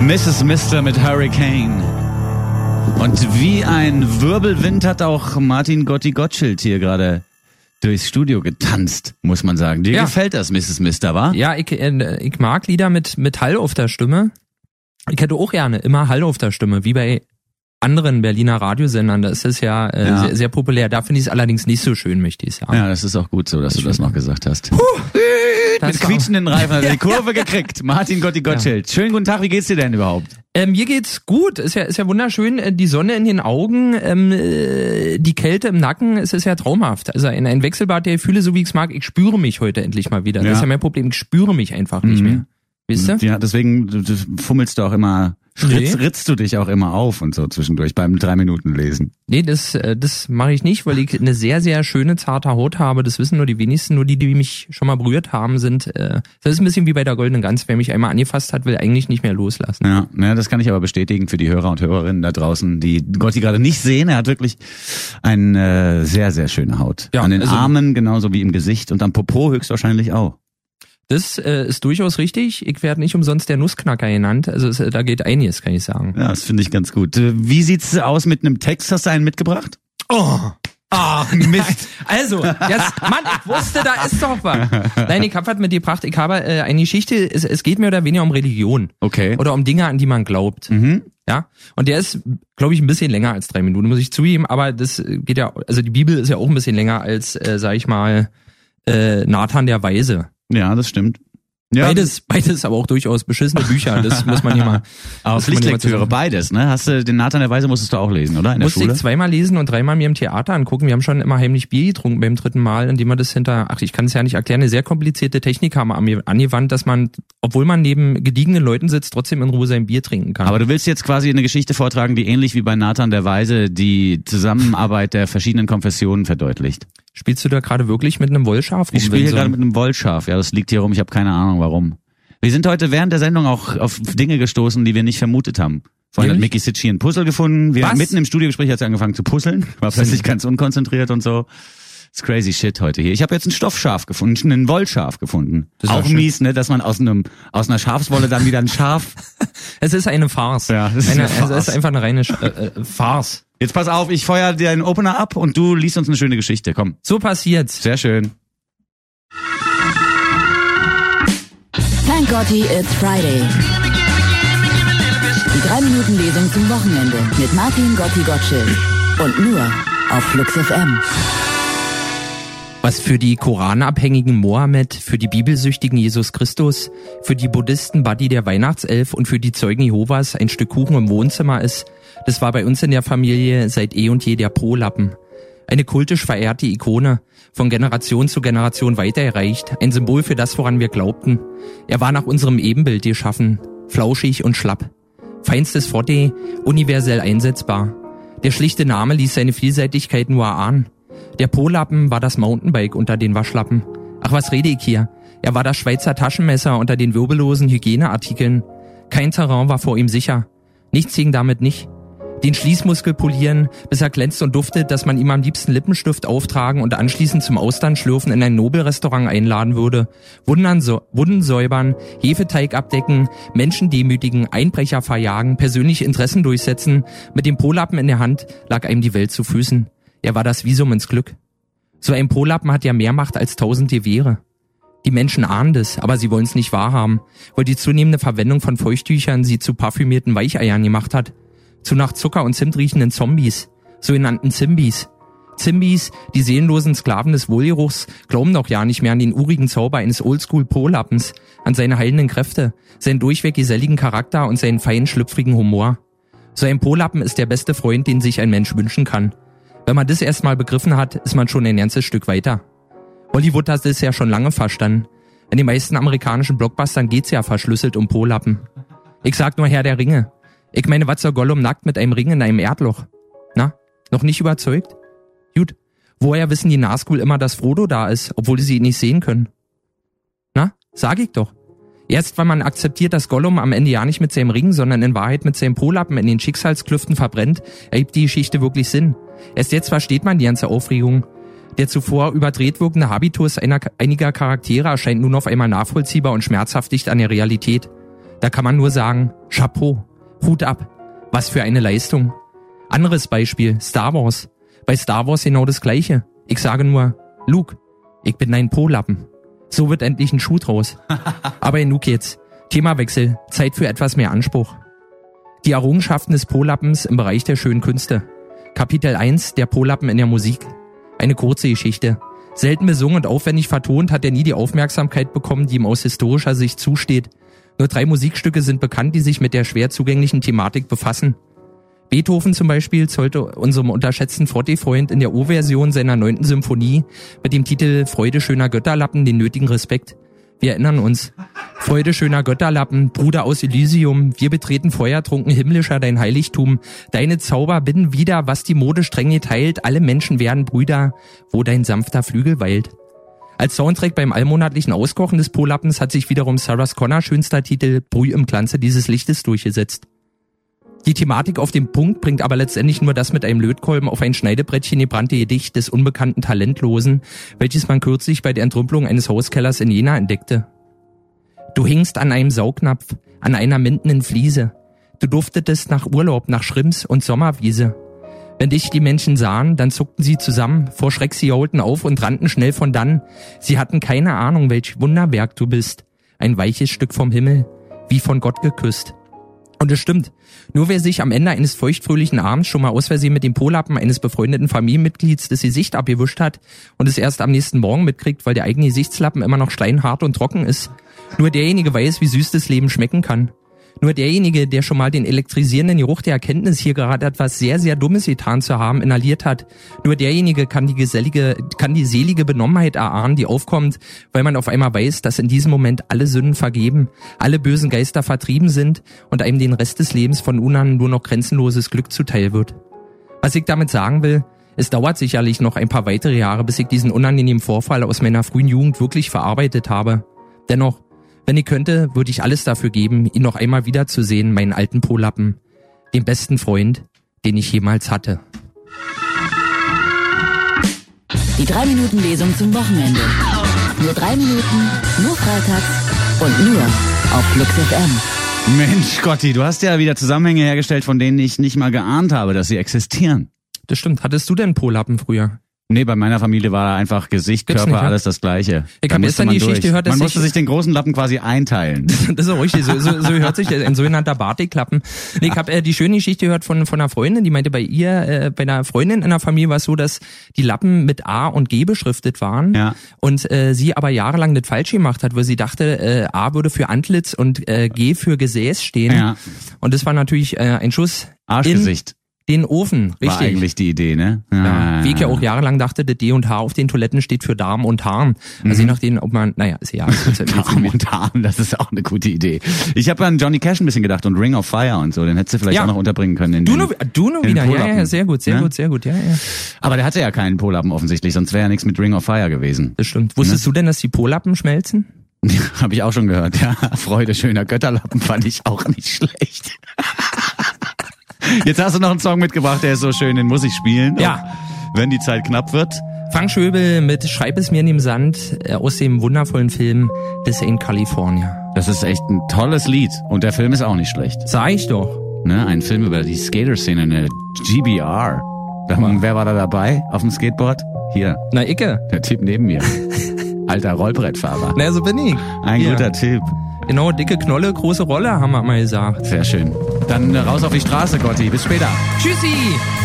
Mrs. Mister mit Hurricane. Und wie ein Wirbelwind hat auch Martin Gotti Gottschild hier gerade durchs Studio getanzt, muss man sagen. Dir Ja. gefällt das, Mrs. Mister, wa? Ja, ich, äh, ich mag Lieder mit, mit Hall auf der Stimme. Ich hätte auch gerne immer Hall auf der Stimme, wie bei anderen Berliner Radiosendern. Da ist ja, äh, Ja. Sehr, sehr populär. Da finde ich es allerdings nicht so schön, möchte ich sagen. Ja, das ist auch gut so, dass du das noch gesagt hast. Das Mit quietschenden Reifen hat er die Kurve gekriegt. Martin Gotti Gottschild. Schönen guten Tag, wie geht's dir denn überhaupt? Ähm, mir geht's gut. Ist ja, ist ja wunderschön. Äh, Die Sonne in den Augen, ähm, äh, die Kälte im Nacken. Es ist ja traumhaft. Also ein, ein Wechselbad der Gefühle, so wie ich's mag. Ich spüre mich heute endlich mal wieder. Ja. Das ist ja mein Problem. Ich spüre mich einfach nicht Mhm. mehr. Wisst ihr? Ja, deswegen du, du fummelst du auch immer, ritzt, Nee. ritzt du dich auch immer auf und so zwischendurch beim drei Minuten lesen. Nee, das, äh, das mache ich nicht, weil ich eine sehr, sehr schöne, zarte Haut habe. Das wissen nur die wenigsten. Nur die, die mich schon mal berührt haben, sind. Äh, das ist ein bisschen wie bei der Goldenen Gans. Wer mich einmal angefasst hat, will eigentlich nicht mehr loslassen. Ja, ja, das kann ich aber bestätigen für die Hörer und Hörerinnen da draußen, die Gotti gerade nicht sehen. Er hat wirklich eine sehr, sehr schöne Haut. Ja, An den also- Armen genauso wie im Gesicht und am Popo höchstwahrscheinlich auch. Das äh, ist durchaus richtig. Ich werde nicht umsonst der Nussknacker genannt. Also es, äh, da geht einiges, kann ich sagen. Ja, das finde ich ganz gut. Wie sieht's aus mit einem Text? Hast du einen mitgebracht? Oh. Ah, Mist. Also, jetzt, Mann, ich wusste, da ist doch was. Nein, ich hab was mit gebracht. Ich habe äh, eine Geschichte, es, es geht mehr oder weniger um Religion. Okay. Oder um Dinge, an die man glaubt. Mhm. Ja. Und der ist, glaube ich, ein bisschen länger als drei Minuten, muss ich zugeben, aber das geht ja, also die Bibel ist ja auch ein bisschen länger als, äh, sag ich mal, äh, Nathan der Weise. Ja, das stimmt. Ja, Beides, beides aber auch durchaus beschissene Bücher, das muss man hier mal. Man mal Pflichtlektüre, beides, ne? Hast du den Nathan der Weise musstest du auch lesen, oder? In der Musste Schule? ich zweimal lesen und dreimal mir im Theater angucken. Wir haben schon immer heimlich Bier getrunken beim dritten Mal, indem wir das hinter, ach, ich kann es ja nicht erklären, eine sehr komplizierte Technik haben ange- angewandt, dass man, obwohl man neben gediegenen Leuten sitzt, trotzdem in Ruhe sein Bier trinken kann. Aber du willst jetzt quasi eine Geschichte vortragen, die ähnlich wie bei Nathan der Weise die Zusammenarbeit der verschiedenen Konfessionen verdeutlicht. Spielst du da gerade wirklich mit einem Wollschaf rum? Ich spiele hier Vincent? gerade mit einem Wollschaf. Ja, das liegt hier rum. Ich habe keine Ahnung, warum. Wir sind heute während der Sendung auch auf Dinge gestoßen, die wir nicht vermutet haben. Vorhin hat? Mickey Sitchi ein Puzzle gefunden. Wir Was? mitten im Studiogespräch hat sie angefangen zu puzzeln. War plötzlich ganz unkonzentriert und so. It's crazy shit heute hier. Ich habe jetzt ein Stoffschaf gefunden, einen Wollschaf gefunden. Das ist auch mies, ne, dass man aus einem aus einer Schafswolle dann wieder ein Schaf. Es ist eine Farce. Ja, das ist eine, eine Farce. Es ist einfach eine reine Sch- äh, äh, Farce. Jetzt pass auf, ich feuer dir einen Opener ab und du liest uns eine schöne Geschichte. Komm. So passiert's. Sehr schön. Thank Gotti, it's Friday. Die 3-Minuten-Lesung zum Wochenende mit Martin Gotti Gottschild. Und nur auf Flux FM. Was für die Koranabhängigen Mohammed, für die bibelsüchtigen Jesus Christus, für die Buddhisten Buddy der Weihnachtself und für die Zeugen Jehovas ein Stück Kuchen im Wohnzimmer ist, das war bei uns in der Familie seit eh und je der Po-Lappen. Eine kultisch verehrte Ikone, von Generation zu Generation weitergereicht, ein Symbol für das, woran wir glaubten. Er war nach unserem Ebenbild geschaffen, flauschig und schlapp. Feinstes Forte, universell einsetzbar. Der schlichte Name ließ seine Vielseitigkeit nur erahnen. Der Polappen war das Mountainbike unter den Waschlappen. Ach, was rede ich hier? Er war das Schweizer Taschenmesser unter den wirbellosen Hygieneartikeln. Kein Terrain war vor ihm sicher. Nichts hing damit nicht. Den Schließmuskel polieren, bis er glänzt und duftet, dass man ihm am liebsten Lippenstift auftragen und anschließend zum Austernschlürfen in ein Nobelrestaurant einladen würde. Wundern, so, Wunden säubern, Hefeteig abdecken, Menschen demütigen, Einbrecher verjagen, persönliche Interessen durchsetzen. Mit dem Polappen in der Hand lag einem die Welt zu Füßen. Er war das Visum ins Glück. So ein Polappen hat ja mehr Macht als tausend Gewehre. Die Menschen ahnen das, aber sie wollen es nicht wahrhaben, weil die zunehmende Verwendung von Feuchttüchern sie zu parfümierten Weicheiern gemacht hat. Zu nach Zucker und Zimt riechenden Zombies, sogenannten Zimbis. Zimbis, die seelenlosen Sklaven des Wohlgeruchs, glauben doch ja nicht mehr an den urigen Zauber eines Oldschool-Polappens, an seine heilenden Kräfte, seinen durchweg geselligen Charakter und seinen feinen, schlüpfrigen Humor. So ein Polappen ist der beste Freund, den sich ein Mensch wünschen kann. Wenn man das erstmal begriffen hat, ist man schon ein ganzes Stück weiter. Hollywood hat es ja schon lange verstanden. In den meisten amerikanischen Blockbustern geht's ja verschlüsselt um Polappen. Ich sag nur Herr der Ringe. Ich meine, was soll Gollum nackt mit einem Ring in einem Erdloch? Na, noch nicht überzeugt? Gut. Woher wissen die Nazgul immer, dass Frodo da ist, obwohl sie ihn nicht sehen können? Na, sag ich doch. Erst wenn man akzeptiert, dass Gollum am Ende ja nicht mit seinem Ring, sondern in Wahrheit mit seinem Polappen in den Schicksalsklüften verbrennt, ergibt die Geschichte wirklich Sinn. Erst jetzt versteht man die ganze Aufregung. Der zuvor überdreht wirkende Habitus einer, einiger Charaktere erscheint nun auf einmal nachvollziehbar und schmerzhaft dicht an der Realität. Da kann man nur sagen, Chapeau, Hut ab, was für eine Leistung. Anderes Beispiel, Star Wars. Bei Star Wars genau das gleiche. Ich sage nur, Luke, ich bin dein Po-Lappen. So wird endlich ein Schuh draus. Aber genug jetzt. Themawechsel, Zeit für etwas mehr Anspruch. Die Errungenschaften des Po-Lappens im Bereich der schönen Künste. Kapitel 1, der Po-Lappen in der Musik. Eine kurze Geschichte. Selten besungen und aufwendig vertont hat er nie die Aufmerksamkeit bekommen, die ihm aus historischer Sicht zusteht. Nur drei Musikstücke sind bekannt, die sich mit der schwer zugänglichen Thematik befassen. Beethoven zum Beispiel zollte unserem unterschätzten Forte-Freund in der O-Version seiner neunten Symphonie mit dem Titel Freude schöner Götterlappen den nötigen Respekt. Wir erinnern uns. Freude schöner Götterlappen, Bruder aus Elysium, wir betreten feuertrunken himmlischer dein Heiligtum. Deine Zauber binden wieder, was die Mode streng geteilt, alle Menschen werden Brüder, wo dein sanfter Flügel weilt. Als Soundtrack beim allmonatlichen Auskochen des Polappens hat sich wiederum Sarah Connor schönster Titel Brüh im Glanze dieses Lichtes durchgesetzt. Die Thematik auf den Punkt bringt aber letztendlich nur das mit einem Lötkolben auf ein Schneidebrettchen gebrannte Gedicht des unbekannten Talentlosen, welches man kürzlich bei der Entrümpelung eines Hauskellers in Jena entdeckte. Du hingst an einem Saugnapf, an einer mindenen Fliese. Du duftetest nach Urlaub, nach Schrimps und Sommerwiese. Wenn dich die Menschen sahen, dann zuckten sie zusammen, vor Schreck sie jaulten auf und rannten schnell von dann. Sie hatten keine Ahnung, welch Wunderwerk du bist. Ein weiches Stück vom Himmel, wie von Gott geküsst. Und es stimmt. Nur wer sich am Ende eines feuchtfröhlichen Abends schon mal aus Versehen mit dem Polappen eines befreundeten Familienmitglieds das Gesicht abgewischt hat und es erst am nächsten Morgen mitkriegt, weil der eigene Gesichtslappen immer noch steinhart und trocken ist, nur derjenige weiß, wie süß das Leben schmecken kann. Nur derjenige, der schon mal den elektrisierenden Geruch der Erkenntnis, hier gerade etwas sehr, sehr Dummes getan zu haben, inhaliert hat, nur derjenige kann die gesellige, kann die selige Benommenheit erahnen, die aufkommt, weil man auf einmal weiß, dass in diesem Moment alle Sünden vergeben, alle bösen Geister vertrieben sind und einem den Rest des Lebens von nun an nur noch grenzenloses Glück zuteil wird. Was ich damit sagen will, es dauert sicherlich noch ein paar weitere Jahre, bis ich diesen unangenehmen Vorfall aus meiner frühen Jugend wirklich verarbeitet habe. Dennoch, wenn ich könnte, würde ich alles dafür geben, ihn noch einmal wiederzusehen, meinen alten Polappen, den besten Freund, den ich jemals hatte. Die 3-Minuten-Lesung zum Wochenende. Nur drei Minuten, nur freitags und nur auf Flux FM. Mensch, Gotti, du hast ja wieder Zusammenhänge hergestellt, von denen ich nicht mal geahnt habe, dass sie existieren. Das stimmt. Hattest du denn Polappen früher? Nee, bei meiner Familie war einfach Gesicht, Gibt's Körper, nicht, alles das Gleiche. Ich Da hab musste gestern man die Geschichte gehört, dass Man musste sich den großen Lappen quasi einteilen. Das ist auch richtig. So, so, so hört sich das, ein sogenannter Bartikklappen. Nee, ich habe äh, die schöne Geschichte gehört von, von einer Freundin, die meinte, bei ihr, äh, bei einer Freundin in der Familie war es so, dass die Lappen mit A und G beschriftet waren Ja. und äh, sie aber jahrelang das falsch gemacht hat, weil sie dachte, äh, A würde für Antlitz und äh, G für Gesäß stehen. Ja. Und das war natürlich äh, ein Schuss Arschgesicht in den Ofen. Richtig. war eigentlich die Idee, ne? Ja, wie ich ja auch jahrelang dachte, das D und H auf den Toiletten steht für Darm und Harn. Also je nachdem, ob man, naja, ist ja. Ist ja Darm und Harm, das ist auch eine gute Idee. Ich habe an Johnny Cash ein bisschen gedacht und Ring of Fire und so, den hättest du vielleicht Ja. auch noch unterbringen können. In Du nur, du nur wieder, ja, ja, sehr gut, sehr ne? gut, sehr gut, ja, ja. Aber der hatte ja keinen Polappen offensichtlich, sonst wäre ja nichts mit Ring of Fire gewesen. Das stimmt. Wusstest du denn, dass die Polappen schmelzen? Habe ich auch schon gehört. Ja, Freude schöner Götterlappen fand ich auch nicht schlecht. Jetzt hast du noch einen Song mitgebracht, der ist so schön, den muss ich spielen. Ja. Wenn die Zeit knapp wird. Frank Schöbel mit Schreib es mir in dem Sand äh, aus dem wundervollen Film This Ain't California. Das ist echt ein tolles Lied und der Film ist auch nicht schlecht. Sag ich doch. Ne? Ein Film über die Skater-Szene, eine GBR. Da, wer war da dabei auf dem Skateboard? Hier, Na, Icke. der Typ neben mir. Alter Rollbrettfahrer. Na, so bin ich. Ein Hier. guter Typ. Genau, dicke Knolle, große Rolle, haben wir mal gesagt. Sehr schön. Dann raus auf die Straße, Gotti. Bis später. Tschüssi!